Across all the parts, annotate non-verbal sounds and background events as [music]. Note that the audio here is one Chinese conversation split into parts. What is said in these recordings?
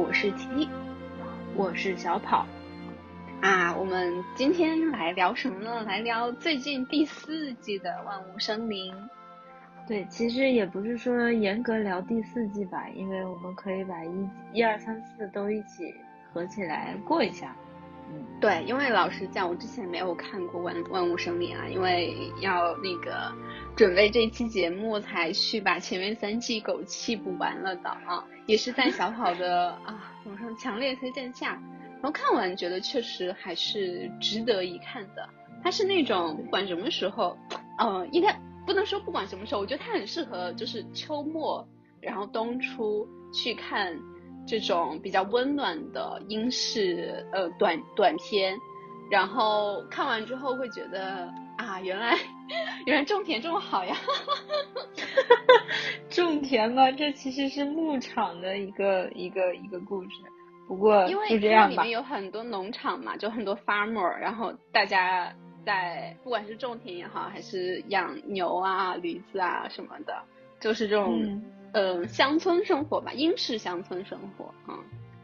我是 T，我是小跑。啊，我们今天来聊什么呢？来聊最近第四季的《万物生灵》。对，其实也不是说严格聊第四季吧，因为我们可以把一、一二三四都一起合起来过一下。嗯，对，因为老实讲，我之前没有看过《万万物生灵》啊，因为要那个准备这期节目，才去把前面三季狗气补完了的啊，也是在小 [laughs] 跑的啊，网上强烈推荐下，然后看完觉得确实还是值得一看的。它是那种不管什么时候，呃，应该不能说不管什么时候，我觉得它很适合就是秋末然后冬初去看。这种比较温暖的英式呃短短片，然后看完之后会觉得啊，原来 [laughs] 原来种田这么好呀！[laughs] 种田嘛，这其实是牧场的一个一个一个故事。不过因为它里面有很多农场嘛，就很多 farmer，然后大家在不管是种田也好，还是养牛啊、驴子啊什么的，就是这种。呃，乡村生活吧，英式乡村生活啊。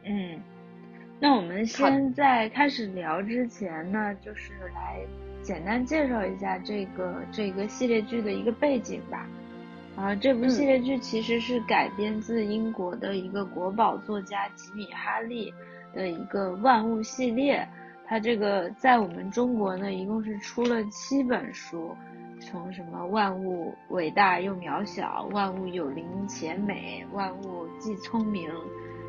嗯，那我们先在开始聊之前呢，就是来简单介绍一下这个这个系列剧的一个背景吧。啊，这部系列剧其实是改编自英国的一个国宝作家吉米哈利的一个万物系列。它这个在我们中国呢，一共是出了七本书。从什么万物伟大又渺小，万物有灵且美，万物既聪明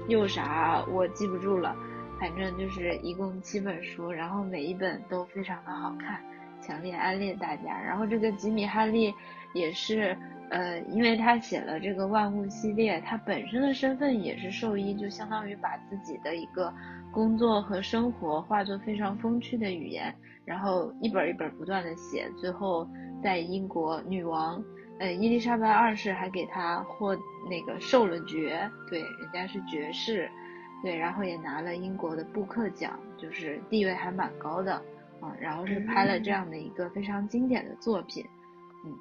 又啥，我记不住了。反正就是一共七本书，然后每一本都非常的好看，强烈安利大家。然后这个吉米哈利也是，呃，因为他写了这个万物系列，他本身的身份也是兽医，就相当于把自己的一个工作和生活化作非常风趣的语言，然后一本一本不断的写，最后。在英国，女王，呃，伊丽莎白二世还给他获那个授了爵，对，人家是爵士，对，然后也拿了英国的布克奖，就是地位还蛮高的啊。然后是拍了这样的一个非常经典的作品，嗯，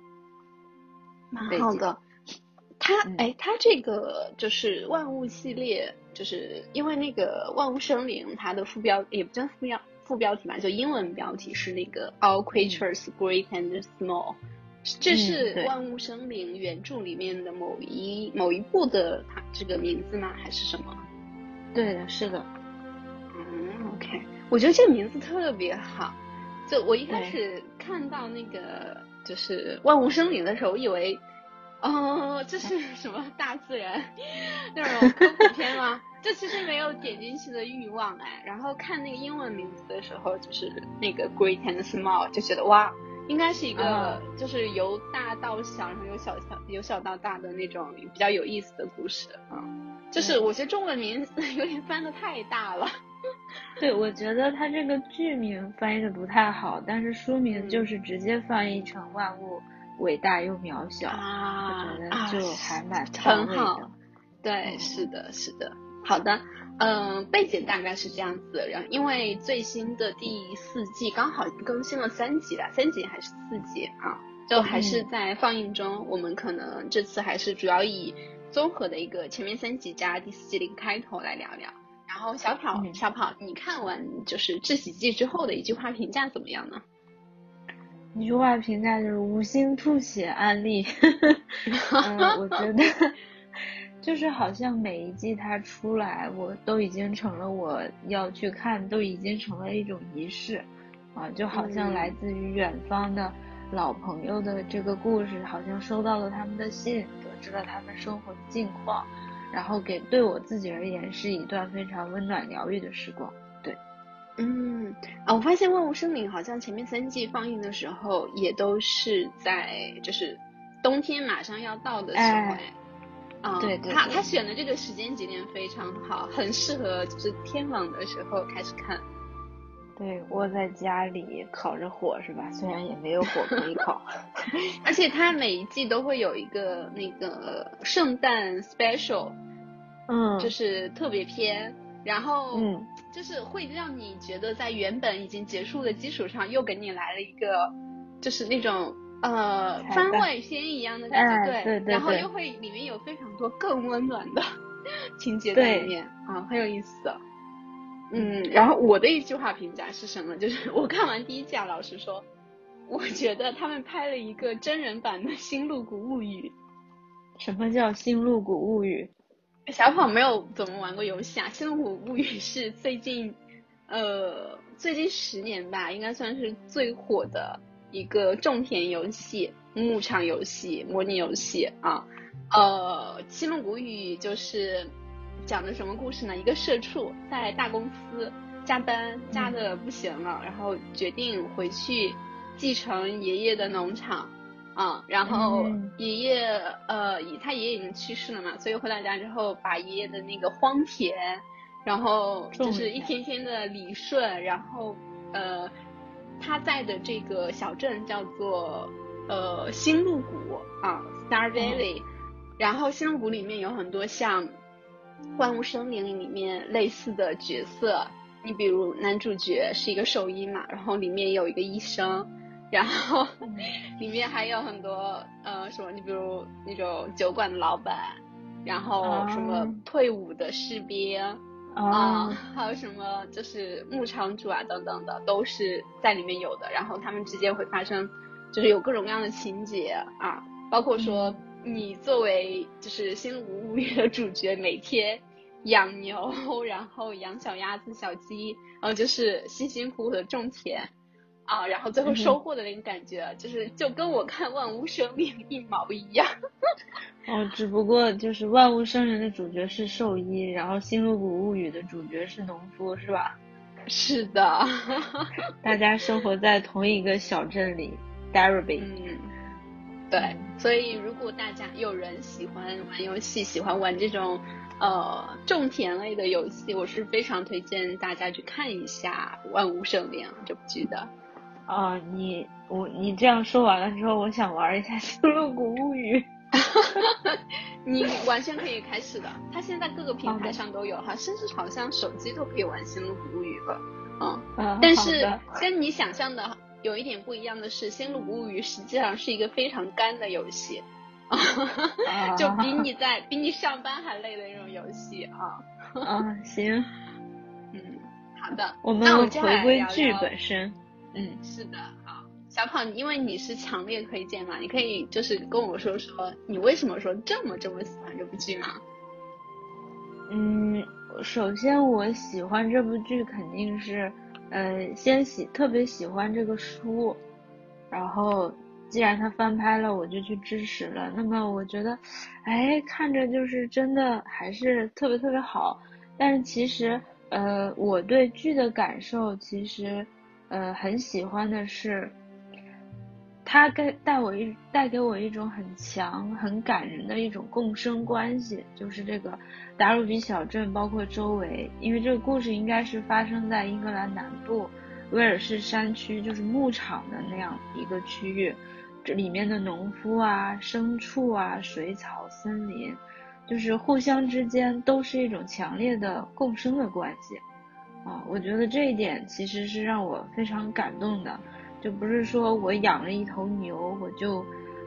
蛮好的。他，哎，他这个就是万物系列，就是因为那个万物生灵，它的副标也不叫副标。副标题嘛，就英文标题是那个 All Creatures Great and Small，这是《万物生灵》原著里面的某一某一部的它这个名字吗？还是什么？对的，是的。嗯，OK，我觉得这个名字特别好。就我一开始看到那个就是《万物生灵》的时候，我以为。哦，这是什么大自然那种科普片吗？这其实没有点进去的欲望哎。然后看那个英文名字的时候，就是那个 Great and Small，就觉得哇，应该是一个就是由大到小，然后由小小由小到大的那种比较有意思的故事啊。就是我觉得中文名字 [laughs] 有点翻的太大了。对，我觉得它这个剧名翻译的不太好，但是书名就是直接翻译成万物。伟大又渺小啊，我觉得就还蛮很好。对，是的，是的。好的，嗯，背景大概是这样子。然后，因为最新的第四季刚好更新了三集了，三集还是四集啊？就还是在放映中。我们可能这次还是主要以综合的一个前面三集加第四季的一个开头来聊聊。然后，小跑，小跑，你看完就是这几季之后的一句话评价怎么样呢？一句话评价就是无心吐血案例，[laughs] [laughs] 嗯，我觉得就是好像每一季它出来，我都已经成了我要去看，都已经成了一种仪式，啊，就好像来自于远方的老朋友的这个故事，好像收到了他们的信，得知了他们生活的近况，然后给对我自己而言是一段非常温暖疗愈的时光。对嗯啊，我发现《万物生灵》好像前面三季放映的时候，也都是在就是冬天马上要到的时候哎，啊，对对，他他选的这个时间节点非常好，很适合就是天冷的时候开始看。对，窝在家里烤着火是吧？虽然也没有火可以烤，[laughs] 而且它每一季都会有一个那个圣诞 special，嗯，就是特别篇。然后，嗯，就是会让你觉得在原本已经结束的基础上，又给你来了一个，就是那种呃番外篇一样的感觉，对，然后又会里面有非常多更温暖的 [laughs] 情节在里面啊，很有意思。嗯，然后我的一句话评价是什么？就是 [laughs] 我看完第一季啊，老实说，我觉得他们拍了一个真人版的《新露谷物语》。什么叫《新露谷物语》？小跑没有怎么玩过游戏啊，《新露谷物语》是最近呃最近十年吧，应该算是最火的一个种田游戏、牧场游戏、模拟游戏啊。呃，《七龙谷语》就是讲的什么故事呢？一个社畜在大公司加班加的不行了，然后决定回去继承爷爷的农场。啊，然后爷爷呃，他爷爷已经去世了嘛，所以回到家之后，把爷爷的那个荒田，然后就是一天天的理顺，然后呃，他在的这个小镇叫做呃新露谷啊，Star Valley，然后新露谷里面有很多像万物生灵里面类似的角色，你比如男主角是一个兽医嘛，然后里面有一个医生。然后 [laughs] 里面还有很多呃什么，你比如那种酒馆的老板，然后什么退伍的士兵啊，还有什么就是牧场主啊等等的，都是在里面有的。然后他们之间会发生，就是有各种各样的情节啊，包括说你作为就是《新露谷物语》的主角，每天养牛，然后养小鸭子、小鸡，然后就是辛辛苦苦的种田。啊，然后最后收获的那个感觉，就是就跟我看《万物生灵》[laughs] 一毛一样。[laughs] 哦，只不过就是《万物生灵》的主角是兽医，然后《新露谷物语》的主角是农夫，是吧？是的，[laughs] 大家生活在同一个小镇里 d a r b y 嗯，对，所以如果大家有人喜欢玩游戏，喜欢玩这种呃种田类的游戏，我是非常推荐大家去看一下《万物生灵》这部剧的。啊，你我你这样说完了之后，我想玩一下《星露谷物语》。[laughs] [laughs] 你完全可以开始的，它现在各个平台上都有哈，甚至好像手机都可以玩《星露谷物语》了。嗯，但是跟你想象的有一点不一样的是，《星露谷物语》实际上是一个非常干的游戏，就比你在比你上班还累的那种游戏啊。嗯，行。嗯，好的。我们回归剧本身。嗯，是的，好，小跑，因为你是强烈推荐嘛，你可以就是跟我说说你为什么说这么这么喜欢这部剧吗？嗯，首先我喜欢这部剧肯定是，呃，先喜特别喜欢这个书，然后既然它翻拍了，我就去支持了。那么我觉得，哎，看着就是真的还是特别特别好。但是其实，呃，我对剧的感受其实。呃，很喜欢的是，他给带我一带给我一种很强、很感人的一种共生关系，就是这个达鲁比小镇，包括周围，因为这个故事应该是发生在英格兰南部威尔士山区，就是牧场的那样一个区域，这里面的农夫啊、牲畜啊、水草、森林，就是互相之间都是一种强烈的共生的关系。啊，我觉得这一点其实是让我非常感动的，就不是说我养了一头牛，我就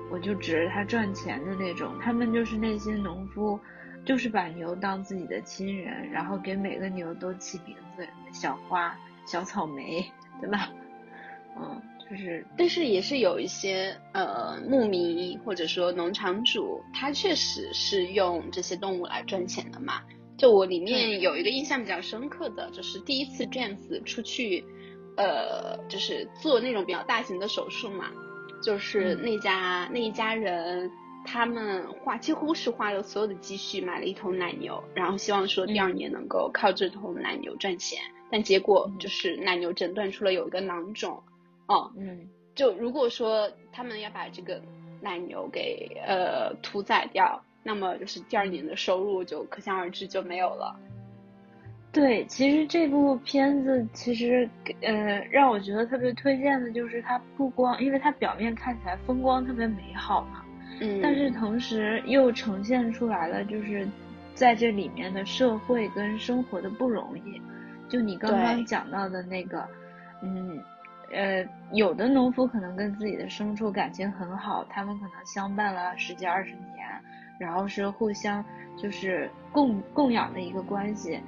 我就指着它赚钱的那种。他们就是那些农夫，就是把牛当自己的亲人，然后给每个牛都起名字，小花、小草莓，对吧？嗯，就是，但是也是有一些呃牧民或者说农场主，他确实是用这些动物来赚钱的嘛。就我里面有一个印象比较深刻的就是第一次 James 出去，呃，就是做那种比较大型的手术嘛，就是那家那一家人，他们花几乎是花了所有的积蓄买了一头奶牛，然后希望说第二年能够靠这头奶牛赚钱，但结果就是奶牛诊断出了有一个囊肿，哦，嗯，就如果说他们要把这个奶牛给呃屠宰掉。那么就是第二年的收入就可想而知就没有了。对，其实这部片子其实呃让我觉得特别推荐的就是它不光，因为它表面看起来风光特别美好嘛，嗯，但是同时又呈现出来了就是在这里面的社会跟生活的不容易。就你刚刚讲到的那个，嗯呃，有的农夫可能跟自己的牲畜感情很好，他们可能相伴了十几二十年。然后是互相就是供供养的一个关系。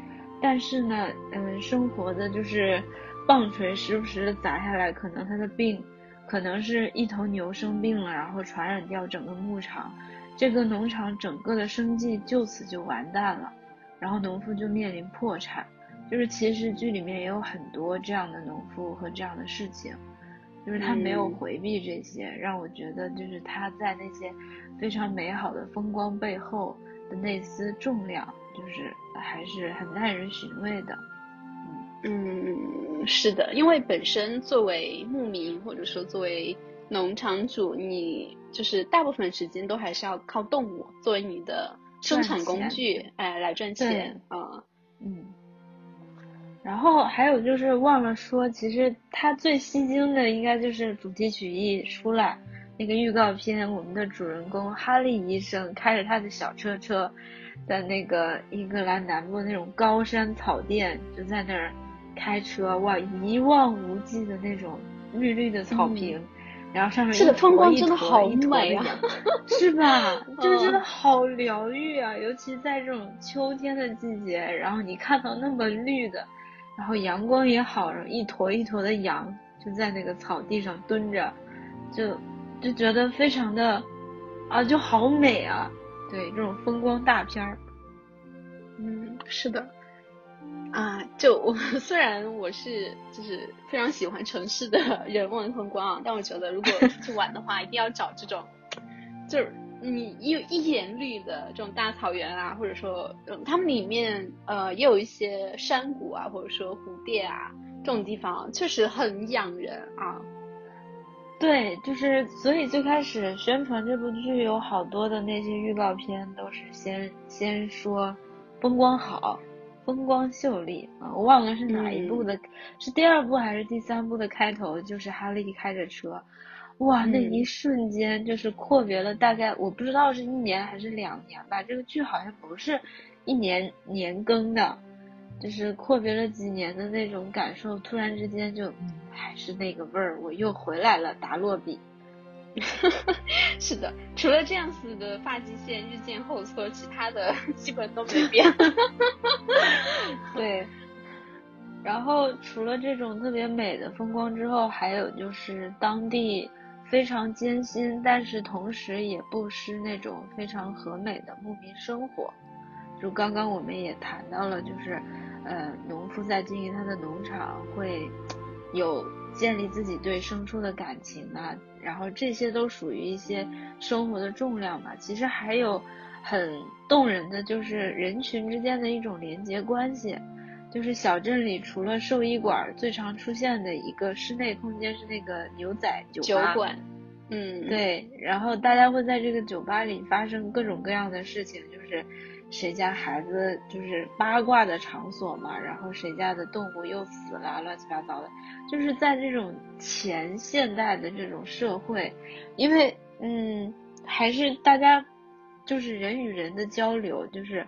但是呢，嗯，生活的就是棒槌时不时的砸下来，可能他的病，可能是一头牛生病了，然后传染掉整个牧场，这个农场整个的生计就此就完蛋了，然后农夫就面临破产。就是其实剧里面也有很多这样的农夫和这样的事情，就是他没有回避这些，让我觉得就是他在那些非常美好的风光背后的那丝重量。就是还是很耐人寻味的，嗯，是的，因为本身作为牧民或者说作为农场主，你就是大部分时间都还是要靠动物作为你的生产工具，哎，来赚钱啊，嗯。然后还有就是忘了说，其实它最吸睛的应该就是主题曲一出来，那个预告片，我们的主人公哈利医生开着他的小车车。在那个英格兰南部那种高山草甸，就在那儿开车，哇，一望无际的那种绿绿的草坪，然后上面这个风光真的好美啊，是吧？就真的好疗愈啊！尤其在这种秋天的季节，然后你看到那么绿的，然后阳光也好，然后一坨一坨的羊就在那个草地上蹲着，就就觉得非常的啊，就好美啊！对这种风光大片儿，嗯，是的，啊，就我 [laughs] 虽然我是就是非常喜欢城市的 [laughs] 人文风光，但我觉得如果去玩的话，一定要找这种，就是你一一眼绿的这种大草原啊，或者说，嗯，他们里面呃也有一些山谷啊，或者说湖甸啊，这种地方确实很养人啊。对，就是所以最开始宣传这部剧有好多的那些预告片都是先先说风光好，风光秀丽啊，我忘了是哪一部的，是第二部还是第三部的开头，就是哈利开着车，哇，那一瞬间就是阔别了大概我不知道是一年还是两年吧，这个剧好像不是一年年更的。就是阔别了几年的那种感受，突然之间就还是那个味儿，我又回来了，达洛比。[laughs] 是的，除了这样子的发际线日渐后缩，其他的基本都没变。[laughs] 对。然后除了这种特别美的风光之后，还有就是当地非常艰辛，但是同时也不失那种非常和美的牧民生活。就刚刚我们也谈到了，就是。呃，农夫在经营他的农场，会有建立自己对牲畜的感情啊，然后这些都属于一些生活的重量吧。其实还有很动人的，就是人群之间的一种连接关系。就是小镇里除了兽医馆，最常出现的一个室内空间是那个牛仔酒酒馆。嗯，对。然后大家会在这个酒吧里发生各种各样的事情，就是。谁家孩子就是八卦的场所嘛，然后谁家的动物又死了，乱七八糟的，就是在这种前现代的这种社会，因为嗯，还是大家就是人与人的交流，就是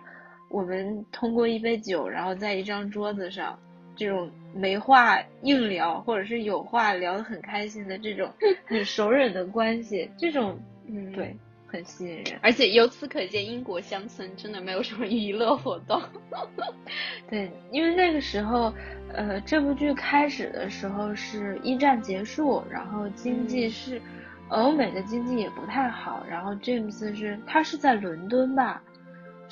我们通过一杯酒，然后在一张桌子上，这种没话硬聊，或者是有话聊得很开心的这种 [laughs] 很熟人的关系，这种嗯对。很吸引人，而且由此可见，英国乡村真的没有什么娱乐活动。[laughs] 对，因为那个时候，呃，这部剧开始的时候是一战结束，然后经济是欧美的经济也不太好，然后 James 是他是在伦敦吧，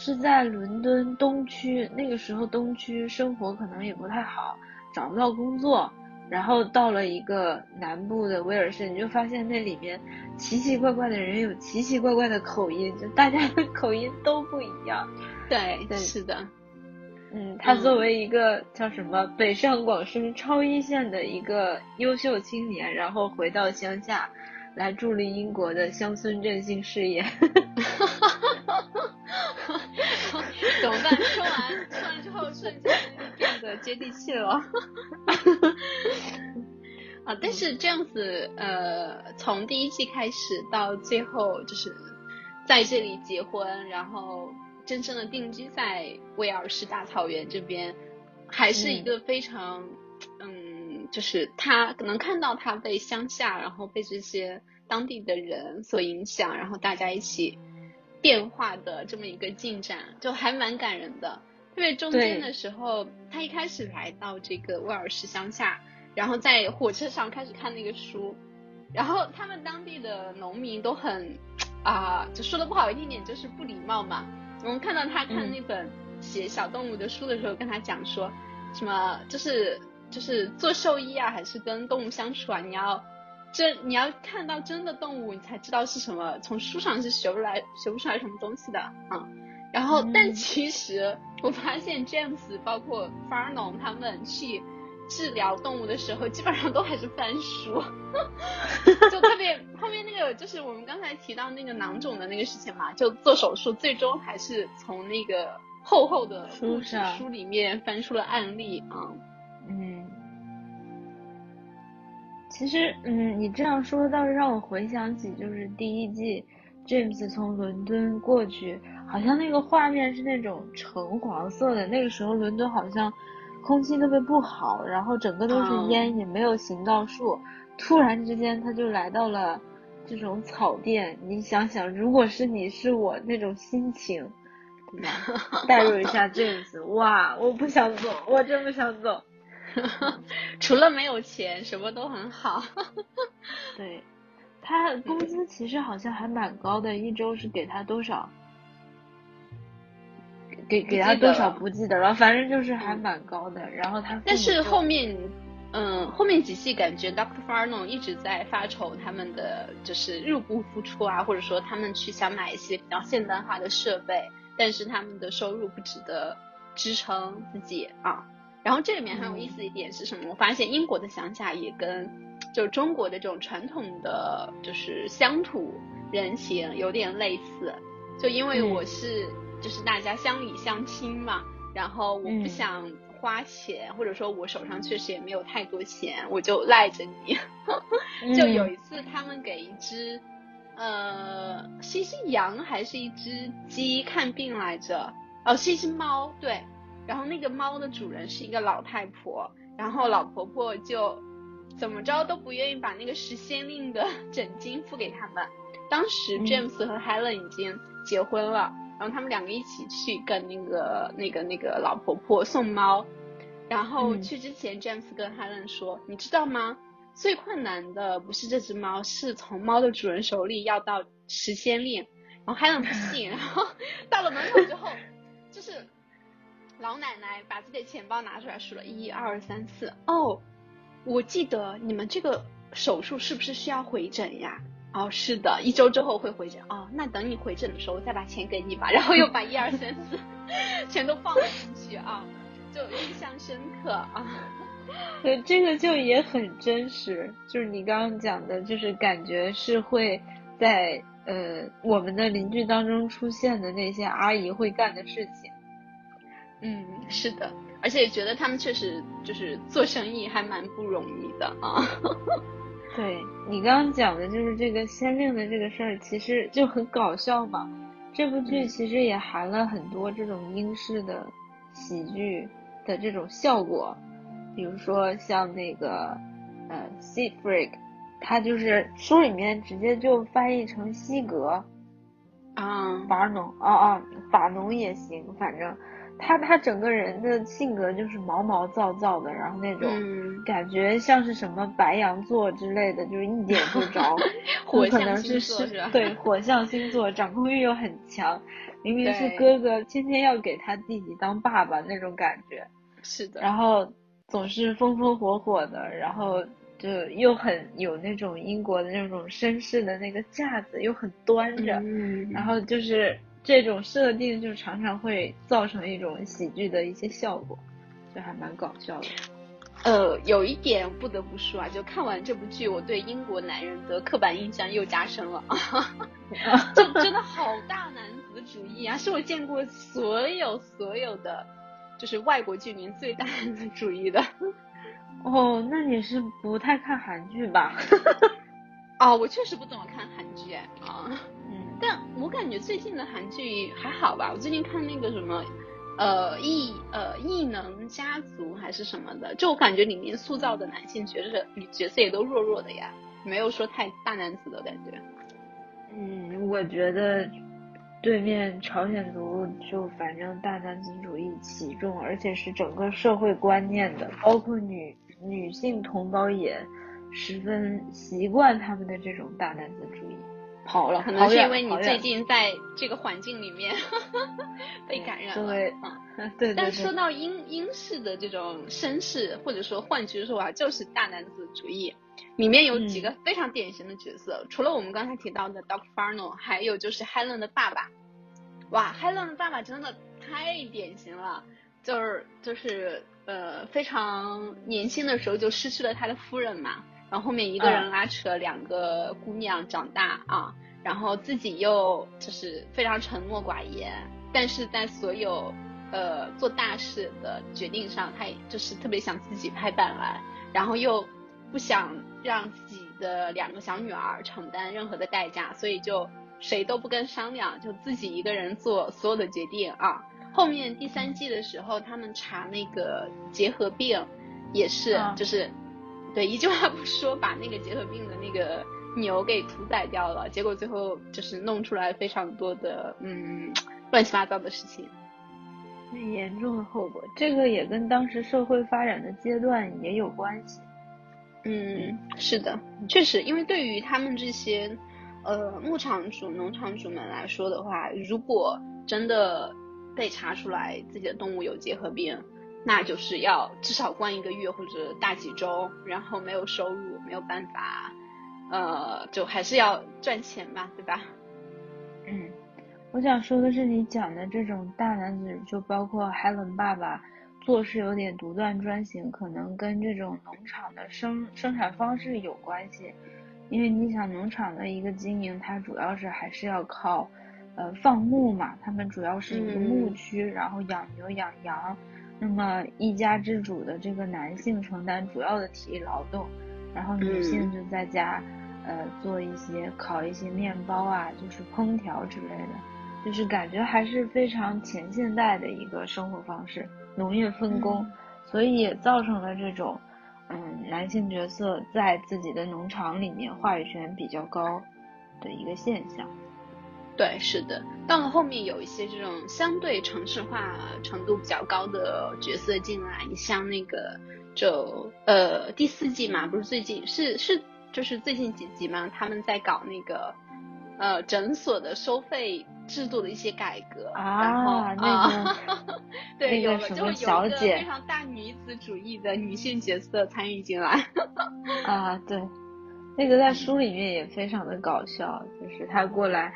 是在伦敦东区，那个时候东区生活可能也不太好，找不到工作。然后到了一个南部的威尔士，你就发现那里面奇奇怪怪的人有奇奇怪怪的口音，就大家的口音都不一样。对，对是的。嗯，他作为一个叫什么北上广深超一线的一个优秀青年，然后回到乡下，来助力英国的乡村振兴事业。[laughs] [laughs] 怎么办？说完说完之后，瞬间变得接地气了。[laughs] 啊，但是这样子，呃，从第一季开始到最后，就是在这里结婚，然后真正的定居在威尔士大草原这边，还是一个非常，嗯，就是他能看到他被乡下，然后被这些当地的人所影响，然后大家一起。变化的这么一个进展，就还蛮感人的。特别中间的时候，他一开始来到这个威尔士乡下，然后在火车上开始看那个书，然后他们当地的农民都很啊，就说的不好听点就是不礼貌嘛。我们看到他看那本写小动物的书的时候，跟他讲说什么，就是就是做兽医啊，还是跟动物相处啊，你要真你要看到真的动物，你才知道是什么，从书上是学不来学不出来什么东西的啊。然后，但其实我发现 James 包括 Farnon 他们去治疗动物的时候，基本上都还是翻书，[laughs] 就特别后面那个就是我们刚才提到那个囊肿的那个事情嘛，就做手术，最终还是从那个厚厚的书书里面翻出了案例啊。嗯，其实嗯，你这样说倒是让我回想起就是第一季 James 从伦敦过去。好像那个画面是那种橙黄色的，那个时候伦敦好像空气特别不好，然后整个都是烟，也没有行道树。突然之间，他就来到了这种草甸。你想想，如果是你是我那种心情，对吧？代入一下 James，，哇，我不想走，我真不想走。[laughs] 除了没有钱，什么都很好。[laughs] 对，他工资其实好像还蛮高的，一周是给他多少？给给他多少不记得了，反正就是还蛮高的。然后他，但是后面，嗯，后面几季感觉 Doctor Farnon 一直在发愁他们的就是入不敷出啊，或者说他们去想买一些比较现代化的设备，但是他们的收入不值得支撑自己啊。然后这里面很有意思一点是什么？我发现英国的乡下也跟就中国的这种传统的就是乡土人情有点类似，就因为我是。就是大家乡里乡亲嘛，然后我不想花钱，或者说我手上确实也没有太多钱，我就赖着你。[laughs] 就有一次他们给一只，呃，是一只羊还是一只鸡看病来着？哦，是一只猫，对。然后那个猫的主人是一个老太婆，然后老婆婆就怎么着都不愿意把那个时先令的 [laughs] 枕巾付给他们。当时 James 和 Helen 已经结婚了。然后他们两个一起去跟那个那个那个老婆婆送猫，然后去之前，James 跟 Helen 说：“你知道吗？最困难的不是这只猫，是从猫的主人手里要到时间令。”然后 Helen 不信，然后 [laughs] 到了门口之后，就是老奶奶把自己的钱包拿出来数了一二三四，哦，我记得你们这个手术是不是需要回诊呀？哦，是的，一周之后会回诊。哦，那等你回诊的时候再把钱给你吧。然后又把一二三四全都放了进去啊，就印象深刻啊。对，这个就也很真实，就是你刚刚讲的，就是感觉是会在呃我们的邻居当中出现的那些阿姨会干的事情。嗯，是的，而且觉得他们确实就是做生意还蛮不容易的啊。[laughs] 对你刚刚讲的就是这个先令的这个事儿，其实就很搞笑嘛。这部剧其实也含了很多这种英式的喜剧的这种效果，比如说像那个呃 s e a Freak，他就是书里面直接就翻译成西格啊，法农啊啊，法农也行，反正。他他整个人的性格就是毛毛躁躁的，然后那种感觉像是什么白羊座之类的，就是一点不着。[laughs] 火象星座是吧？对，火象星座，掌控欲又很强。明明是哥哥，天天要给他弟弟当爸爸那种感觉。是的。然后总是风风火火的，然后就又很有那种英国的那种绅士的那个架子，又很端着。嗯。然后就是。这种设定就常常会造成一种喜剧的一些效果，就还蛮搞笑的。呃，有一点不得不说啊，就看完这部剧，我对英国男人的刻板印象又加深了，[laughs] 就真的好大男子主义啊，是我见过所有所有的就是外国剧里面最大男子主义的。哦，那你是不太看韩剧吧？[laughs] 哦，我确实不怎么看韩剧啊。但我感觉最近的韩剧还好吧，我最近看那个什么，呃异呃异能家族还是什么的，就我感觉里面塑造的男性角色角色也都弱弱的呀，没有说太大男子的感觉。嗯，我觉得对面朝鲜族就反正大男子主义起重，而且是整个社会观念的，包括女女性同胞也十分习惯他们的这种大男子主义。跑了，可能是因为你最近在这个环境里面 [laughs] 被感染了。对，[laughs] 对。但说到英英式的这种绅士，或者说换句说啊就是大男子主义，里面有几个非常典型的角色，除了我们刚才提到的 Doctor Farno，还有就是 Helen 的爸爸。哇，Helen 的爸爸真的太典型了，就是就是呃非常年轻的时候就失去了他的夫人嘛。然后后面一个人拉扯两个姑娘长大啊，然后自己又就是非常沉默寡言，但是在所有呃做大事的决定上，他也就是特别想自己拍板来，然后又不想让自己的两个小女儿承担任何的代价，所以就谁都不跟商量，就自己一个人做所有的决定啊。后面第三季的时候，他们查那个结核病，也是就是。对，一句话不说，把那个结核病的那个牛给屠宰掉了，结果最后就是弄出来非常多的嗯乱七八糟的事情，很严重的后果。这个也跟当时社会发展的阶段也有关系。嗯，是的，确实，因为对于他们这些呃牧场主、农场主们来说的话，如果真的被查出来自己的动物有结核病，那就是要至少关一个月或者大几周，然后没有收入，没有办法，呃，就还是要赚钱嘛，对吧？嗯，我想说的是，你讲的这种大男子，就包括 Helen 爸爸做事有点独断专行，可能跟这种农场的生生产方式有关系。因为你想，农场的一个经营，它主要是还是要靠呃放牧嘛，他们主要是一个牧区，然后养牛养羊。那么一家之主的这个男性承担主要的体力劳动，然后女性就在家，呃，做一些烤一些面包啊，就是烹调之类的，就是感觉还是非常前现代的一个生活方式，农业分工，所以也造成了这种，嗯，男性角色在自己的农场里面话语权比较高的一个现象。对，是的，到了后面有一些这种相对城市化程度比较高的角色进来，你像那个就呃第四季嘛，不是最近是是就是最近几集嘛，他们在搞那个呃诊所的收费制度的一些改革啊，那个 [laughs] 对有了就有一个非常大女子主义的女性角色参与进来啊，对，[laughs] 那个在书里面也非常的搞笑，就是她过来。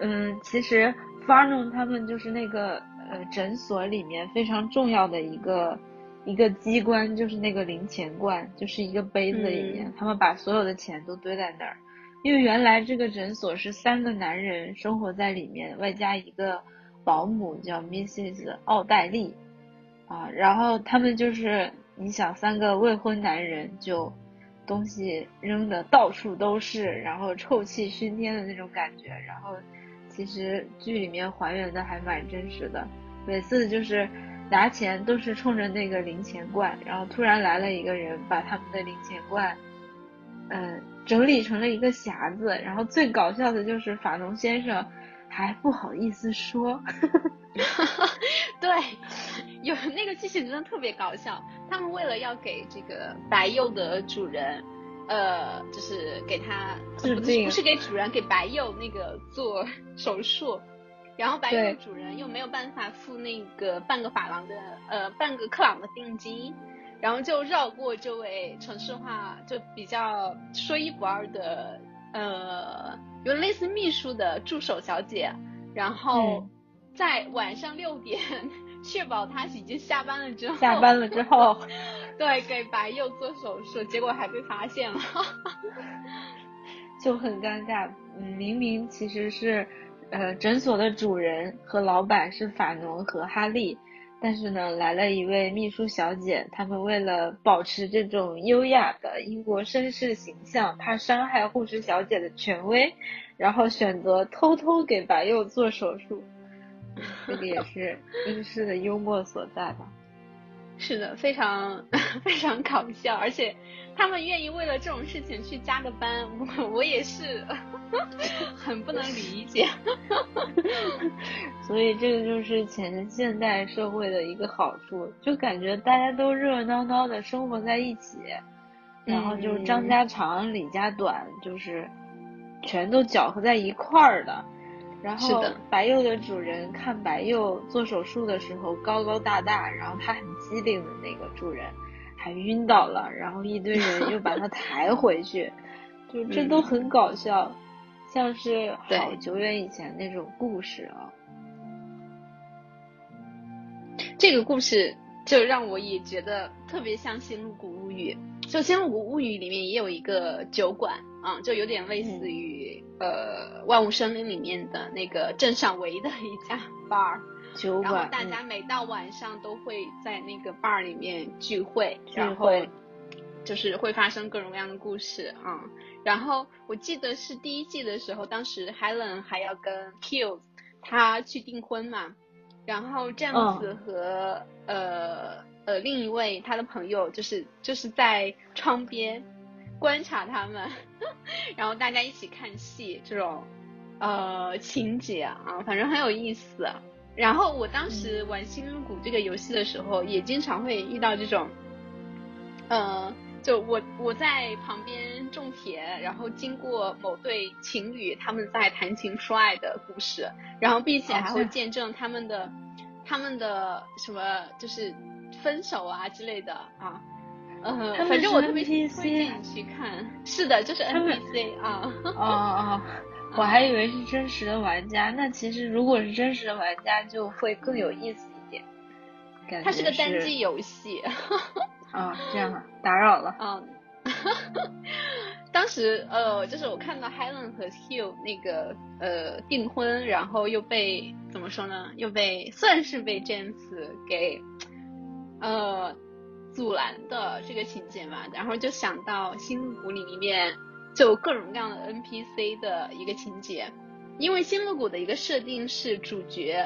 嗯，其实 Farno 他们就是那个呃诊所里面非常重要的一个一个机关，就是那个零钱罐，就是一个杯子里面，他们把所有的钱都堆在那儿。因为原来这个诊所是三个男人生活在里面，外加一个保姆叫 Mrs. 奥黛丽啊，然后他们就是你想三个未婚男人就东西扔的到处都是，然后臭气熏天的那种感觉，然后。其实剧里面还原的还蛮真实的，每次就是拿钱都是冲着那个零钱罐，然后突然来了一个人把他们的零钱罐，嗯，整理成了一个匣子，然后最搞笑的就是法农先生还不好意思说，[laughs] 对，有那个剧情真的特别搞笑，他们为了要给这个白鼬的主人。呃，就是给他不是不是给主人给白柚那个做手术，然后白柚主人又没有办法付那个半个法郎的呃半个克朗的定金，然后就绕过这位城市化就比较说一不二的呃有类似秘书的助手小姐，然后在晚上六点。[laughs] 确保他已经下班了之后，下班了之后，[laughs] 对，给白幼做手术，结果还被发现了，[laughs] 就很尴尬。嗯，明明其实是，呃，诊所的主人和老板是法农和哈利，但是呢，来了一位秘书小姐，他们为了保持这种优雅的英国绅士形象，怕伤害护士小姐的权威，然后选择偷偷给白幼做手术。[laughs] 这个也是英式的幽默所在吧？是的，非常 [laughs] 非常搞笑，而且他们愿意为了这种事情去加个班，我我也是 [laughs] 很不能理解。[laughs] 所以这个就是前现代社会的一个好处，就感觉大家都热热闹闹的生活在一起，然后就是张家长李家短，就是全都搅和在一块儿的。然后白鼬的主人看白鼬做手术的时候高高大大，然后他很机灵的那个主人还晕倒了，然后一堆人又把他抬回去，[laughs] 就这都很搞笑，像是好久远以前那种故事啊。这个故事就让我也觉得特别像《新露谷物语》，就《新露谷物语》里面也有一个酒馆。啊，就有点类似于呃《万物生灵》里面的那个镇上唯一的一家 bar 酒馆，然后大家每到晚上都会在那个 bar 里面聚会，然后就是会发生各种各样的故事啊。然后我记得是第一季的时候，当时 Helen 还要跟 Kills 他去订婚嘛，然后詹姆斯和呃呃另一位他的朋友就是就是在窗边。观察他们，[laughs] 然后大家一起看戏，这种呃情节啊，反正很有意思。然后我当时玩《星露谷》这个游戏的时候，也经常会遇到这种，呃，就我我在旁边种田，然后经过某对情侣他们在谈情说爱的故事，然后并且还会见证他们的他们的什么就是分手啊之类的啊。嗯，反正我特别推荐你去看。是的，就是 NPC 啊。哦哦，[laughs] 我还以为是真实的玩家。那其实如果是真实的玩家，就会更有意思一点。它是个单机游戏。[laughs] 啊，这样啊，打扰了。嗯。当时呃，就是我看到 Helen 和 Hugh 那个呃订婚，然后又被怎么说呢？又被算是被 James 给呃。阻拦的这个情节嘛，然后就想到《星露谷》里面就各种各样的 NPC 的一个情节，因为《星露谷》的一个设定是主角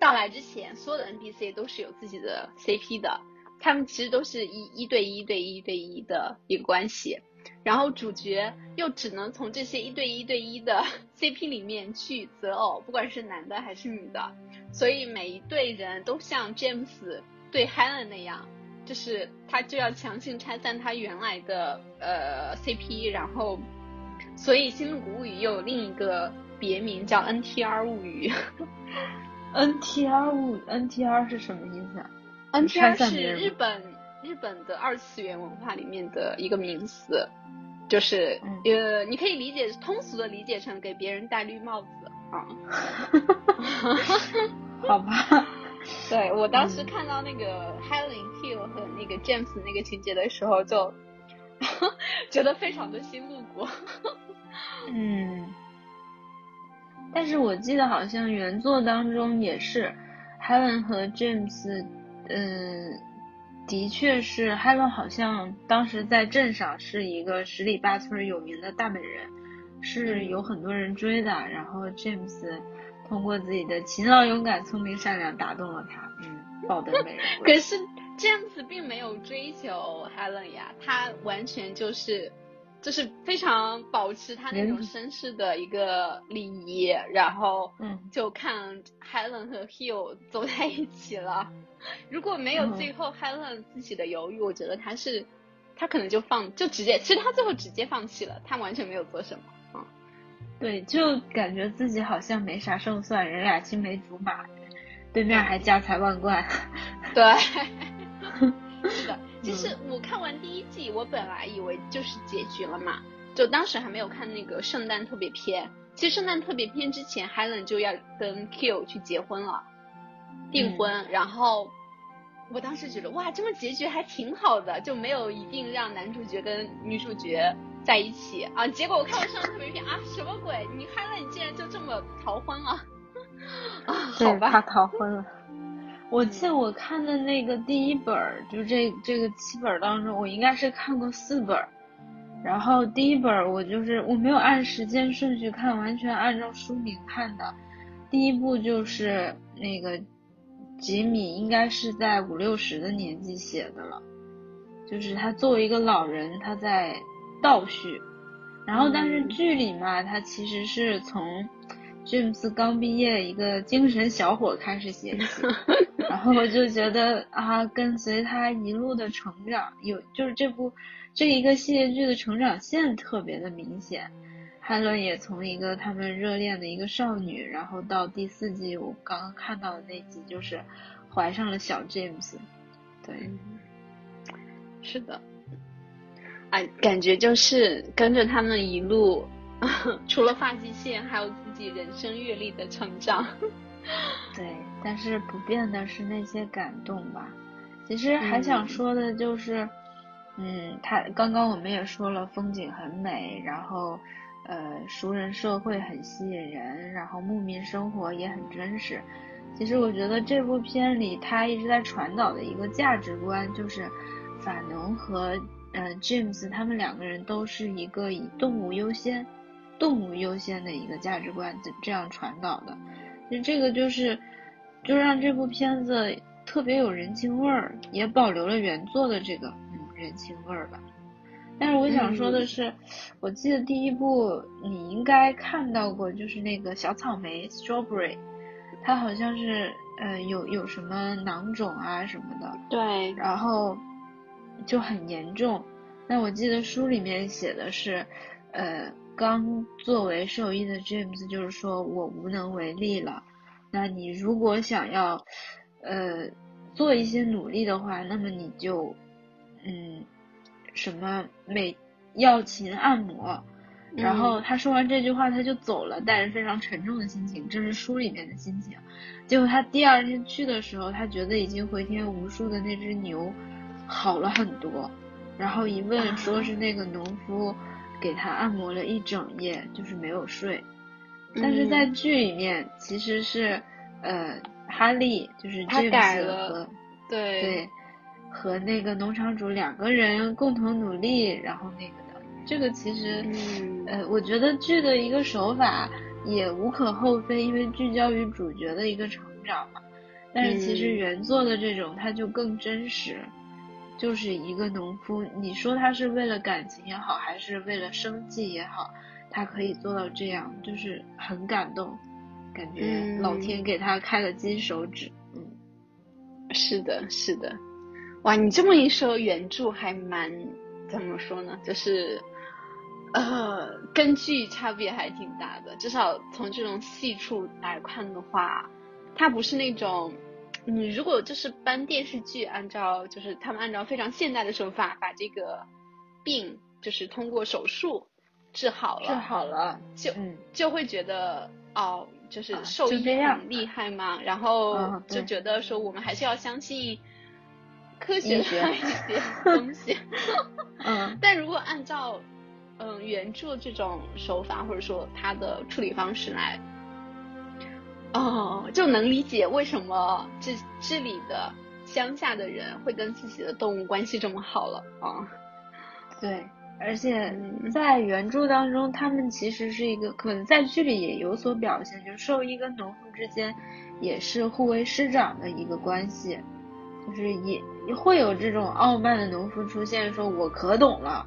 到来之前，所有的 NPC 都是有自己的 CP 的，他们其实都是一一对一对一对一的一个关系，然后主角又只能从这些一对一对一的 [laughs] CP 里面去择偶，不管是男的还是女的，所以每一对人都像 James 对 Helen 那样。就是他就要强行拆散他原来的呃 CP，然后，所以《新露谷物语》又有另一个别名叫 NTR 物语。[laughs] NTR 物 NTR 是什么意思啊？NTR 是日本日本的二次元文化里面的一个名词，就是呃你可以理解通俗的理解成给别人戴绿帽子啊。[laughs] 好吧。对我当时看到那个 Helen Hill 和那个 James 那个情节的时候，就 [laughs] 觉得非常的心路过。嗯，但是我记得好像原作当中也是 Helen 和 James，嗯，的确是 Helen 好像当时在镇上是一个十里八村有名的大美人，是有很多人追的，然后 James。通过自己的勤劳、勇敢、聪明、善良打动了他，嗯，抱得美人 [laughs] 归。可是 James 并没有追求 Helen 呀，他完全就是，就是非常保持他那种绅士的一个礼仪，然后，嗯，就看 Helen 和 Hill 走在一起了。如果没有最后 Helen 自己的犹豫，我觉得他是，他可能就放，就直接，其实他最后直接放弃了，他完全没有做什么。对，就感觉自己好像没啥胜算，人俩青梅竹马，对面还家财万贯。对，[laughs] 是的。其实我看完第一季，我本来以为就是结局了嘛，就当时还没有看那个圣诞特别篇。其实圣诞特别篇之前，Helen 就要跟 Q 去结婚了，订婚。然后我当时觉得，哇，这么结局还挺好的，就没有一定让男主角跟女主角。在一起啊！结果我看完上特别篇啊，什么鬼？你看了你竟然就这么逃婚了 [laughs] 啊？好吧，他逃婚了。我记得我看的那个第一本，就这这个七本当中，我应该是看过四本。然后第一本我就是我没有按时间顺序看，完全按照书名看的。第一部就是那个吉米，应该是在五六十的年纪写的了，就是他作为一个老人，他在。倒叙，然后但是剧里嘛，他其实是从。詹姆斯刚毕业，一个精神小伙开始写起，[laughs] 然后我就觉得啊，跟随他一路的成长，有就是这部这一个系列剧的成长线特别的明显。汉伦也从一个他们热恋的一个少女，然后到第四季我刚刚看到的那集，就是怀上了小 James。对，是的，哎，感觉就是跟着他们一路。[laughs] 除了发际线，还有自己人生阅历的成长。[laughs] 对，但是不变的是那些感动吧。其实还想说的就是，嗯，他刚刚我们也说了，风景很美，然后呃，熟人社会很吸引人，然后牧民生活也很真实。其实我觉得这部片里他一直在传导的一个价值观，就是法农和呃 James 他们两个人都是一个以动物优先。动物优先的一个价值观，这样传导的，那这个就是，就让这部片子特别有人情味儿，也保留了原作的这个嗯人情味儿吧。但是我想说的是，我记得第一部你应该看到过，就是那个小草莓 （strawberry），它好像是呃有有什么囊肿啊什么的，对，然后就很严重。那我记得书里面写的是，呃。刚作为兽医的 James 就是说我无能为力了。那你如果想要，呃，做一些努力的话，那么你就，嗯，什么每要勤按摩。然后他说完这句话他就走了，带着非常沉重的心情，这是书里面的心情。结果他第二天去的时候，他觉得已经回天无术的那只牛好了很多。然后一问，说是那个农夫。给他按摩了一整夜，就是没有睡。但是在剧里面，其实是，呃，哈利就是他改了，对对，和那个农场主两个人共同努力，然后那个的。这个其实，呃，我觉得剧的一个手法也无可厚非，因为聚焦于主角的一个成长嘛。但是其实原作的这种，它就更真实。就是一个农夫，你说他是为了感情也好，还是为了生计也好，他可以做到这样，就是很感动，感觉老天给他开了金手指。嗯，是的，是的，哇，你这么一说，原著还蛮怎么说呢？就是呃，根据差别还挺大的，至少从这种细处来看的话，它不是那种。你如果就是搬电视剧，按照就是他们按照非常现代的手法把这个病就是通过手术治好了，治好了，就就会觉得哦，就是兽医很厉害嘛，然后就觉得说我们还是要相信科学的一些东西。[laughs] 嗯，[laughs] 但如果按照嗯原著这种手法或者说它的处理方式来。哦，就能理解为什么这这里的乡下的人会跟自己的动物关系这么好了啊。对，而且在原著当中，他们其实是一个，可能在剧里也有所表现，就是兽医跟农夫之间也是互为师长的一个关系，就是也会有这种傲慢的农夫出现，说我可懂了，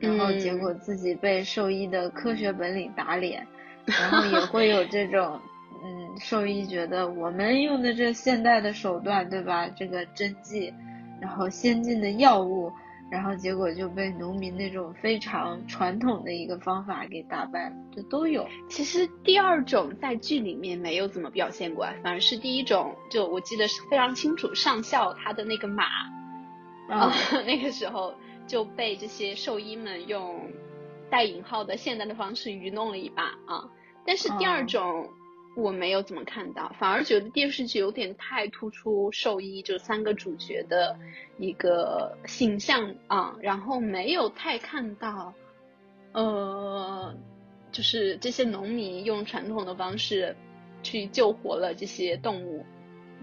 然后结果自己被兽医的科学本领打脸，然后也 [laughs] 会有这种。嗯，兽医觉得我们用的这现代的手段，对吧？这个针剂，然后先进的药物，然后结果就被农民那种非常传统的一个方法给打败了，这都有。其实第二种在剧里面没有怎么表现过，反而是第一种，就我记得是非常清楚，上校他的那个马，啊，[laughs] 那个时候就被这些兽医们用带引号的现代的方式愚弄了一把啊。但是第二种。我没有怎么看到，反而觉得电视剧有点太突出兽医这三个主角的一个形象啊，然后没有太看到，呃，就是这些农民用传统的方式去救活了这些动物，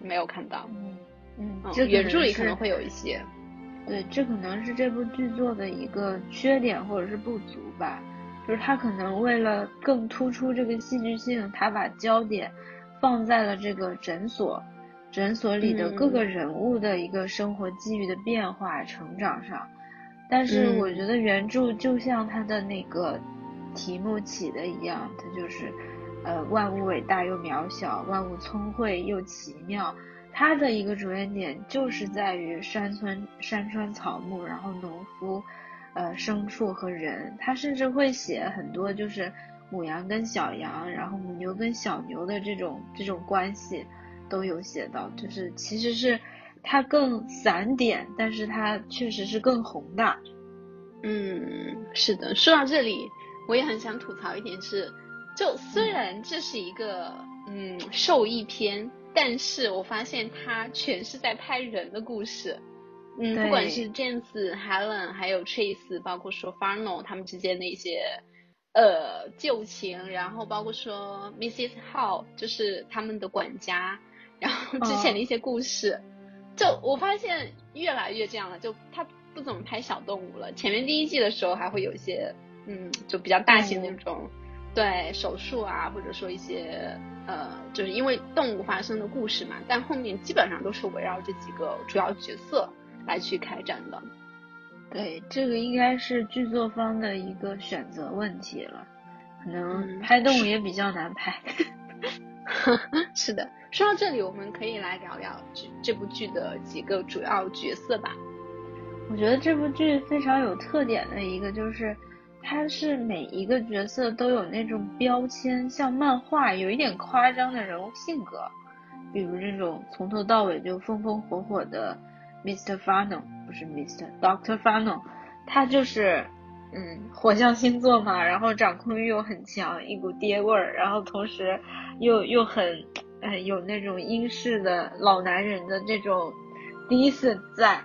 没有看到。嗯嗯，原著里可能会有一些。对，这可能是这部剧作的一个缺点或者是不足吧。就是他可能为了更突出这个戏剧性，他把焦点放在了这个诊所，诊所里的各个人物的一个生活际遇的变化、成长上。但是我觉得原著就像他的那个题目起的一样，它就是呃万物伟大又渺小，万物聪慧又奇妙。它的一个着眼点就是在于山村山川草木，然后农夫，呃牲畜和人。他甚至会写很多就是母羊跟小羊，然后母牛跟小牛的这种这种关系都有写到，就是其实是它更散点，但是它确实是更宏大。嗯，是的。说到这里，我也很想吐槽一点是，就虽然这是一个嗯兽医片。但是我发现他全是在拍人的故事，嗯，不管是 James、Helen，还有 Chase，包括说 Farno 他们之间的一些呃旧情，然后包括说 Mrs. Howe 就是他们的管家，然后之前的一些故事，就我发现越来越这样了，就他不怎么拍小动物了。前面第一季的时候还会有一些嗯，就比较大型那种。对手术啊，或者说一些呃，就是因为动物发生的故事嘛，但后面基本上都是围绕这几个主要角色来去开展的。对，这个应该是剧作方的一个选择问题了，可能拍动物也比较难拍。[laughs] 是的，说到这里，我们可以来聊聊这这部剧的几个主要角色吧。我觉得这部剧非常有特点的一个就是。它是每一个角色都有那种标签，像漫画有一点夸张的人物性格，比如这种从头到尾就风风火火的 Mr. Farno，不是 Mr. Doctor Farno，他就是嗯火象星座嘛，然后掌控欲又很强，一股爹味儿，然后同时又又很哎有那种英式的老男人的这种 decent 在。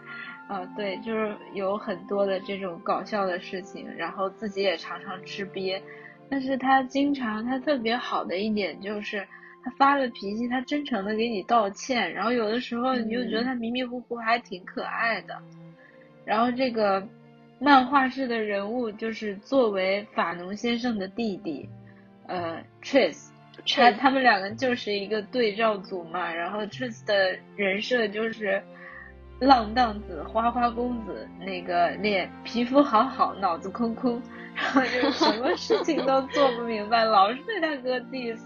啊，对，就是有很多的这种搞笑的事情，然后自己也常常吃瘪，但是他经常，他特别好的一点就是，他发了脾气，他真诚的给你道歉，然后有的时候你就觉得他迷迷糊糊还挺可爱的，然后这个漫画式的人物就是作为法农先生的弟弟，呃，Tris，他他们两个就是一个对照组嘛，然后 Trace 的人设就是。浪荡子、花花公子，那个脸皮肤好好，脑子空空，然后就什么事情都做不明白，老是被他哥 diss，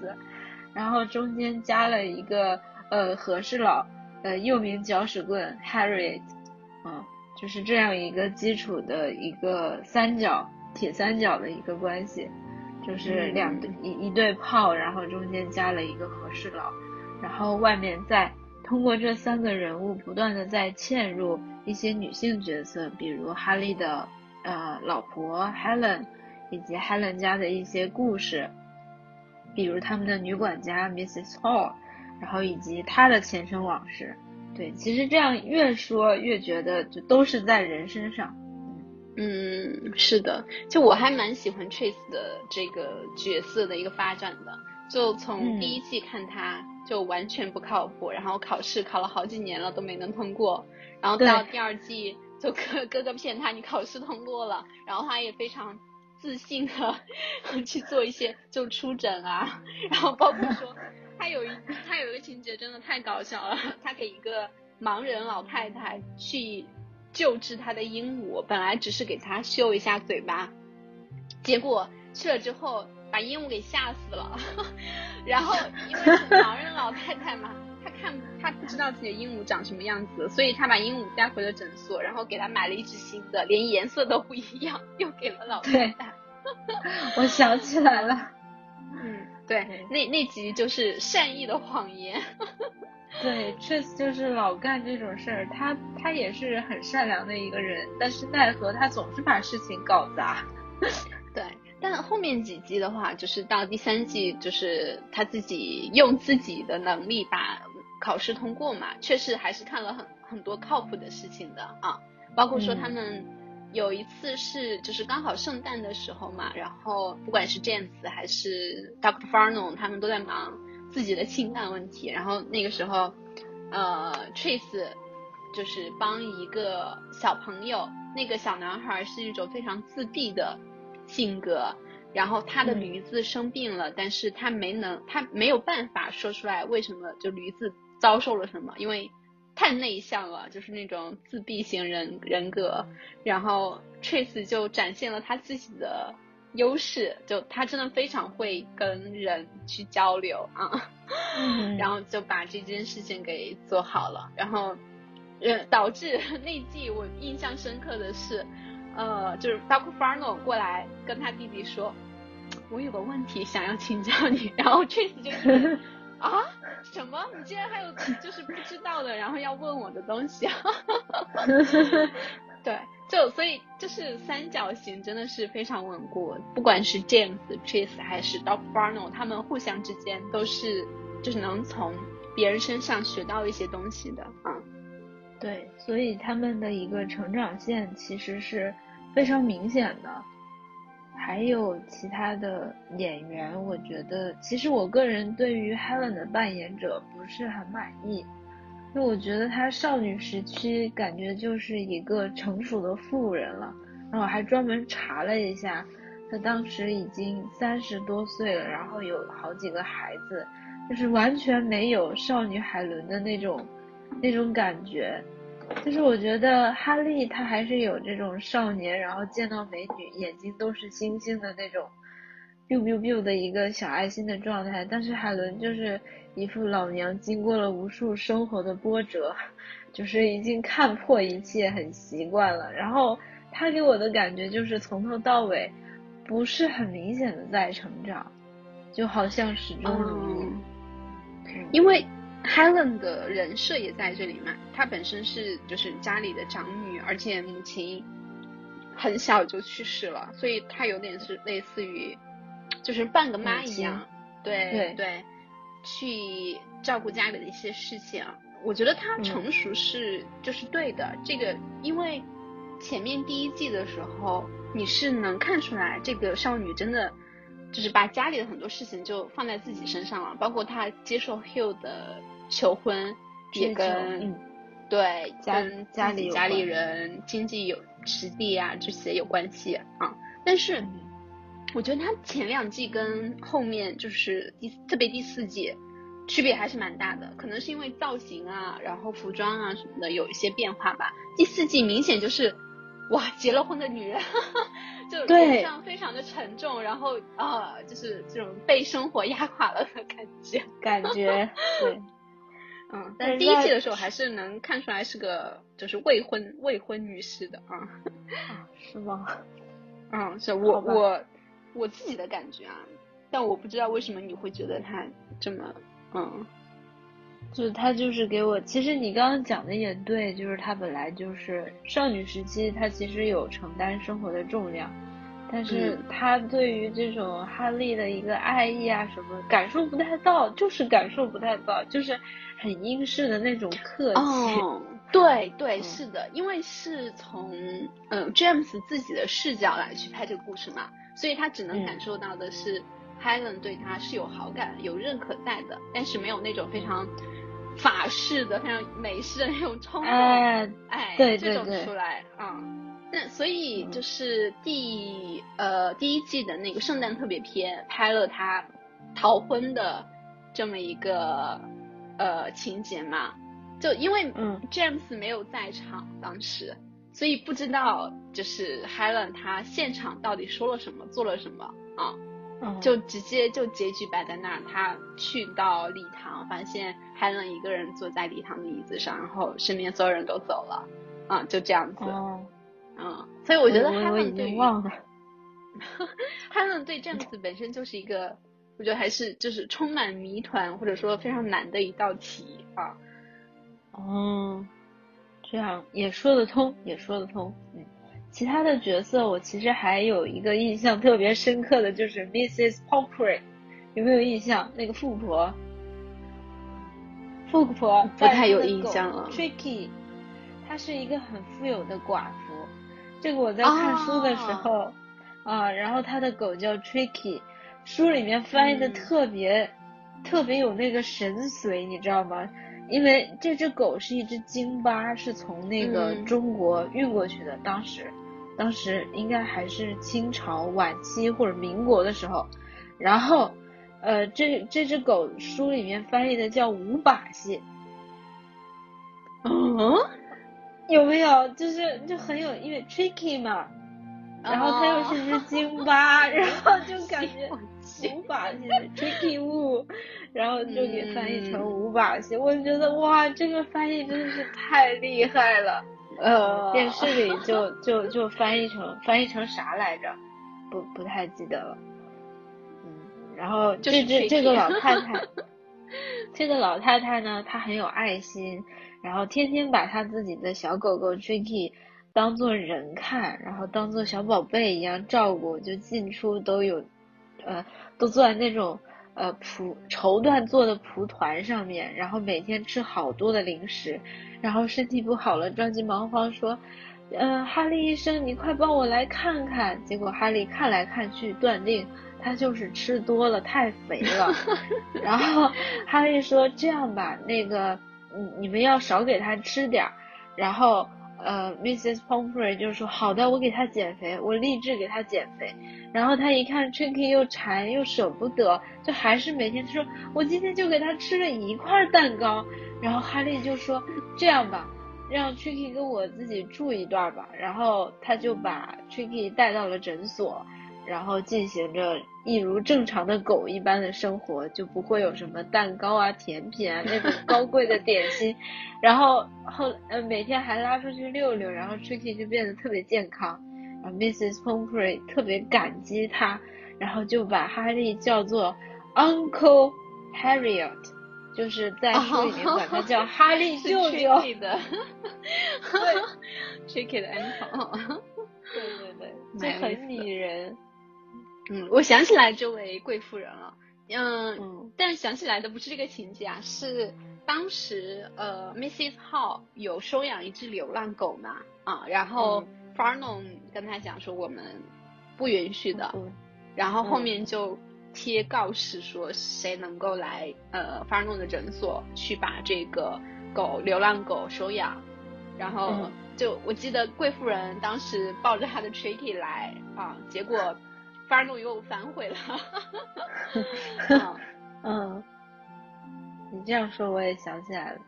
然后中间加了一个呃和事佬，呃又名搅屎棍 Harriet，嗯，就是这样一个基础的一个三角铁三角的一个关系，就是两对一一对炮，然后中间加了一个和事佬，然后外面再。通过这三个人物不断的在嵌入一些女性角色，比如哈利的呃老婆 Helen，以及 Helen 家的一些故事，比如他们的女管家 Mrs. Hall，然后以及她的前生往事。对，其实这样越说越觉得就都是在人身上。嗯，是的，就我还蛮喜欢 Trace 的这个角色的一个发展的，就从第一季看他。就完全不靠谱，然后考试考了好几年了都没能通过，然后到第二季就哥哥哥骗他你考试通过了，然后他也非常自信的去做一些就出诊啊，然后包括说他有一他有一个情节真的太搞笑了，他给一个盲人老太太去救治他的鹦鹉，本来只是给他修一下嘴巴，结果去了之后。把鹦鹉给吓死了，[laughs] 然后因为是盲人老太太嘛，看他不知道自己的鹦鹉长什么样子，所以他把鹦鹉带回了诊所，然后给他买了一只新的，连颜色都不一样，又给了老太太。[laughs] 我想起来了，嗯，对，那那集就是善意的谎言。[laughs] 对，Trace 就是老干这种事儿，他他也是很善良的一个人，但是奈何他总是把事情搞砸。[laughs] 对。但后面几集的话，就是到第三季，就是他自己用自己的能力把考试通过嘛，确实还是看了很很多靠谱的事情的啊，包括说他们有一次是就是刚好圣诞的时候嘛，然后不管是 James 还是 Doctor Farno，他们都在忙自己的情感问题，然后那个时候，呃，Trace 就是帮一个小朋友，那个小男孩是一种非常自闭的。性格，然后他的驴子生病了，但是他没能，他没有办法说出来为什么就驴子遭受了什么，因为太内向了，就是那种自闭型人人格。然后 Trace 就展现了他自己的优势，就他真的非常会跟人去交流啊，然后就把这件事情给做好了，然后呃导致那季我印象深刻的是，呃就是 Doctor Farno 过来跟他弟弟说，我有个问题想要请教你，[laughs] 然后 Trace 就啊什么？你竟然还有就是不知道的，然后要问我的东西啊？[laughs] 对，就所以就是三角形真的是非常稳固，不管是 James、Trace 还是 Doctor Farno，他们互相之间都是就是能从别人身上学到一些东西的啊。对，所以他们的一个成长线其实是非常明显的。还有其他的演员，我觉得其实我个人对于 Helen 的扮演者不是很满意，因为我觉得她少女时期感觉就是一个成熟的妇人了。然后我还专门查了一下，她当时已经三十多岁了，然后有好几个孩子，就是完全没有少女海伦的那种那种感觉。就是我觉得哈利他还是有这种少年，然后见到美女眼睛都是星星的那种，biu biu biu 的一个小爱心的状态。但是海伦就是一副老娘经过了无数生活的波折，就是已经看破一切，很习惯了。然后他给我的感觉就是从头到尾不是很明显的在成长，就好像始终如一，因为。Helen 的人设也在这里嘛，她本身是就是家里的长女，而且母亲很小就去世了，所以她有点是类似于就是半个妈一样，对对对，去照顾家里的一些事情。我觉得她成熟是就是对的，这个因为前面第一季的时候你是能看出来这个少女真的。就是把家里的很多事情就放在自己身上了，包括他接受 Hill 的求婚，也跟对家家里家里人经济有实力啊这些有关系啊。但是我觉得他前两季跟后面就是第特别第四季区别还是蛮大的，可能是因为造型啊，然后服装啊什么的有一些变化吧。第四季明显就是哇结了婚的女人。[laughs] 就脸上非常的沉重，然后啊，就是这种被生活压垮了的感觉，感觉对，嗯，但第一季的时候还是能看出来是个就是未婚未婚女士的啊，是吗？嗯，是我我我自己的感觉啊，但我不知道为什么你会觉得她这么嗯。就是她，就是给我。其实你刚刚讲的也对，就是她本来就是少女时期，她其实有承担生活的重量，但是他对于这种哈利的一个爱意啊什么，感受不太到，就是感受不太到，就是很英式的那种客气。哦，[laughs] 对对，是的，因为是从嗯 James 自己的视角来去拍这个故事嘛，所以他只能感受到的是 Helen 对他是有好感、有认可在的，但是没有那种非常。法式的，非常美式的那种冲动，哎，对这种出来啊。那所以就是第呃第一季的那个圣诞特别篇拍了他逃婚的这么一个呃情节嘛。就因为 James 没有在场当时，所以不知道就是 Helen 他现场到底说了什么，做了什么啊。就直接就结局摆在那儿，他去到礼堂，发现还能一个人坐在礼堂的椅子上，然后身边所有人都走了，啊，就这样子，嗯，所以我觉得哈伦对忘了，[laughs] 哈伦对这样子本身就是一个，我觉得还是就是充满谜团或者说非常难的一道题啊，哦，这样也说得通，也说得通，嗯。其他的角色，我其实还有一个印象特别深刻的就是 Mrs. Popper，有没有印象？那个富婆，富婆不太有印象了。Tricky，她是一个很富有的寡妇。这个我在看书的时候啊，然后他的狗叫 Tricky，书里面翻译的特别特别有那个神髓，你知道吗？因为这只狗是一只京巴，是从那个中国运过去的，当时。当时应该还是清朝晚期或者民国的时候，然后，呃，这这只狗书里面翻译的叫五把戏，嗯，有没有？就是就很有，因为 tricky 嘛，然后他又是只京巴，[laughs] [laughs] 然后就感觉无把戏，Tricky Wu，然后就给翻译成无把戏。我觉得哇，这个翻译真的是太厉害了。呃，电视里就就就翻译成翻译成啥来着？不不太记得了。嗯，然后这这这个老太太，[laughs] 这个老太太呢，她很有爱心，然后天天把他自己的小狗狗 Tricky。当做人看，然后当做小宝贝一样照顾，就进出都有，呃，都坐在那种呃蒲绸缎做的蒲团上面，然后每天吃好多的零食，然后身体不好了，着急忙慌说，嗯，哈利医生，你快帮我来看看。结果哈利看来看去，断定他就是吃多了，太肥了。[laughs] 然后哈利说，这样吧，那个，你你们要少给他吃点儿，然后。呃，Mrs. Pomfrey 就说：“好的，我给他减肥，我立志给他减肥。”然后他一看 Tricky 又馋又舍不得，就还是每天他说：“我今天就给他吃了一块蛋糕。”然后哈利就说：“这样吧，让 Tricky 跟我自己住一段吧。”然后他就把 Tricky 带到了诊所。然后进行着一如正常的狗一般的生活，就不会有什么蛋糕啊、甜品啊那种高贵的点心。然后后呃每天还拉出去溜溜，然后 Tricky 就变得特别健康。然后 Mrs. Pomfrey 特别感激他，然后就把哈利叫做 Uncle Harriet，就是在书里面管他叫哈利舅舅的，对，[laughs] Tricky 的 Uncle，对对对，就很拟人。嗯，我想起来这位贵妇人了，嗯，但想起来的不是这个情节啊，是当时呃，Mrs. Hall 有收养一只流浪狗嘛，啊，然后 Farnum 跟他讲说我们不允许的，然后后面就贴告示说谁能够来呃 Farnum 的诊所去把这个狗流浪狗收养，然后就我记得贵妇人当时抱着她的 Tricky 来啊，结果。发怒又反悔了，[laughs] 嗯，你这样说我也想起来了。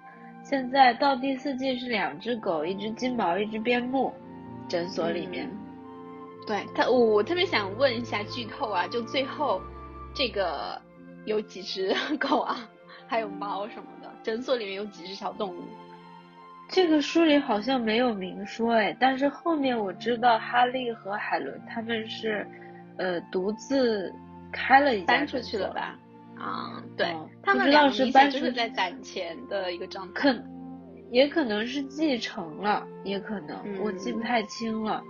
现在到第四季是两只狗，一只金毛，一只边牧，诊所里面。对他，我我特别想问一下剧透啊，就最后这个有几只 [laughs] 狗啊，还有猫什么的，诊所里面有几只小动物？这个书里好像没有明说哎，但是后面我知道哈利和海伦他们是。呃，独自开了一家搬出去了吧？啊，对，他们俩是搬就是在攒钱的一个状态，可也可能是继承了，也可能我记不太清了。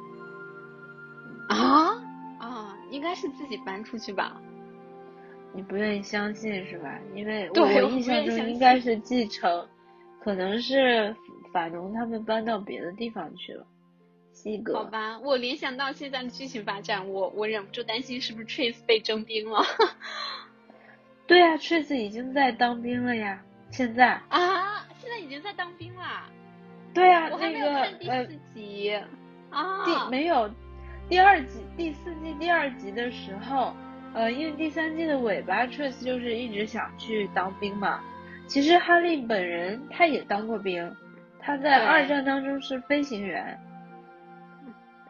啊啊，应该是自己搬出去吧？你不愿意相信是吧？因为我印象中应该是继承，可能是法农他们搬到别的地方去了。好吧，我联想到现在的剧情发展，我我忍不住担心是不是 Trace 被征兵了。[laughs] 对啊，Trace 已经在当兵了呀，现在啊，现在已经在当兵了。对啊，我还没有看第四集啊，第没有第二集第四季第二集的时候，呃，因为第三季的尾巴，Trace 就是一直想去当兵嘛。其实哈利本人他也当过兵，他在二战当中是飞行员。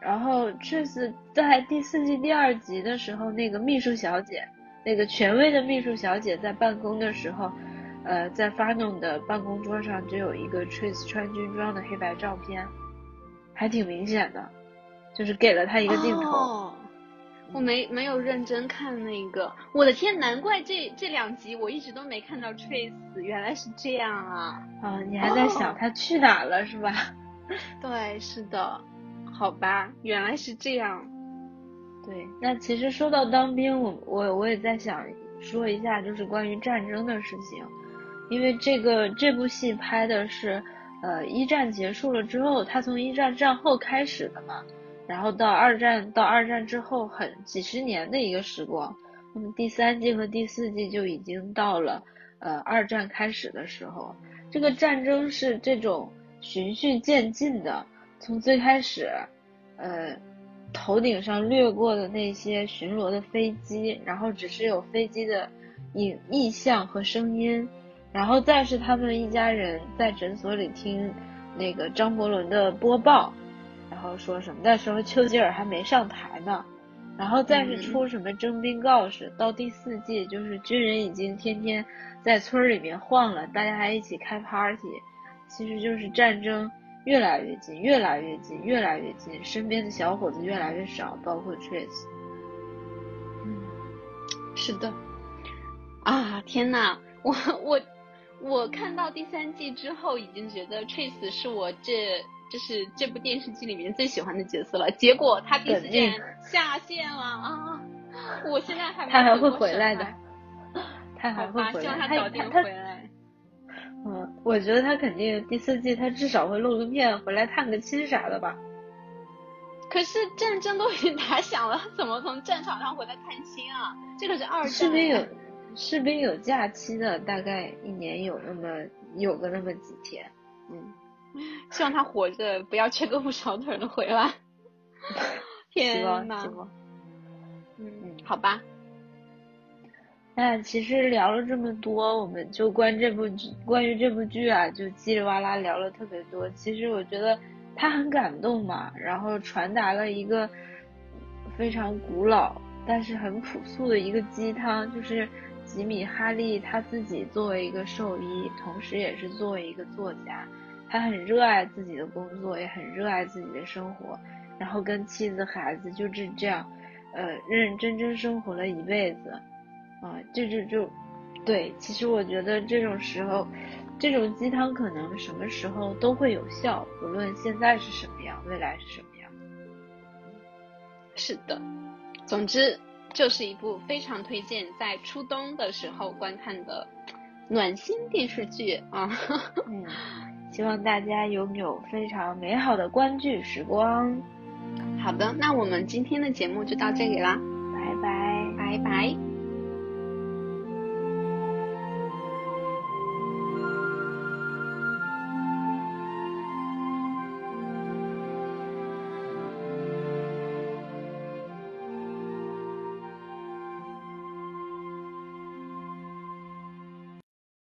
然后，Trace 在第四季第二集的时候，那个秘书小姐，那个权威的秘书小姐在办公的时候，呃，在 Farnum 的办公桌上就有一个 Trace 穿军装的黑白照片，还挺明显的，就是给了他一个镜头。哦，我没没有认真看那个，我的天，难怪这这两集我一直都没看到 Trace，原来是这样啊！啊，你还在想他去哪了是吧？[laughs] 对，是的。好吧，原来是这样。对，那其实说到当兵，我我我也在想说一下，就是关于战争的事情，因为这个这部戏拍的是，呃，一战结束了之后，他从一战战后开始的嘛，然后到二战到二战之后很几十年的一个时光，那么第三季和第四季就已经到了，呃，二战开始的时候，这个战争是这种循序渐进的。从最开始，呃，头顶上掠过的那些巡逻的飞机，然后只是有飞机的影意象和声音，然后再是他们一家人在诊所里听那个张伯伦的播报，然后说什么那时候丘吉尔还没上台呢，然后再是出什么征兵告示，到第四季就是军人已经天天在村里面晃了，大家还一起开 party，其实就是战争越来越近，越来越近，越来越近，身边的小伙子越来越少，包括 Trace。嗯，是的。啊天呐，我我我看到第三季之后，已经觉得 Trace 是我这就是这部电视剧里面最喜欢的角色了。结果他第四季下线了啊！我现在还他还会回来的，他还会回来，他早点回来。嗯，我觉得他肯定第四季他至少会露个面，回来探个亲啥的吧。可是战争都已经打响了，怎么从战场上回来探亲啊？这可是二战。士兵有。士兵有假期的，大概一年有那么有个那么几天，嗯，[laughs] 希望他活着，不要缺胳膊少腿的回来。[laughs] 天呐，嗯，好吧。那其实聊了这么多，我们就关这部剧，关于这部剧啊，就叽里哇啦聊了特别多。其实我觉得他很感动嘛，然后传达了一个非常古老但是很朴素的一个鸡汤，就是。吉米·哈利他自己作为一个兽医，同时也是作为一个作家，他很热爱自己的工作，也很热爱自己的生活，然后跟妻子、孩子就是这样，呃，认认真真生活了一辈子，啊，就就就，对，其实我觉得这种时候，这种鸡汤可能什么时候都会有效，不论现在是什么样，未来是什么样。是的，总之。就是一部非常推荐在初冬的时候观看的暖心电视剧啊！[laughs] 嗯，希望大家拥有非常美好的观剧时光。好的，那我们今天的节目就到这里啦，拜拜，拜拜。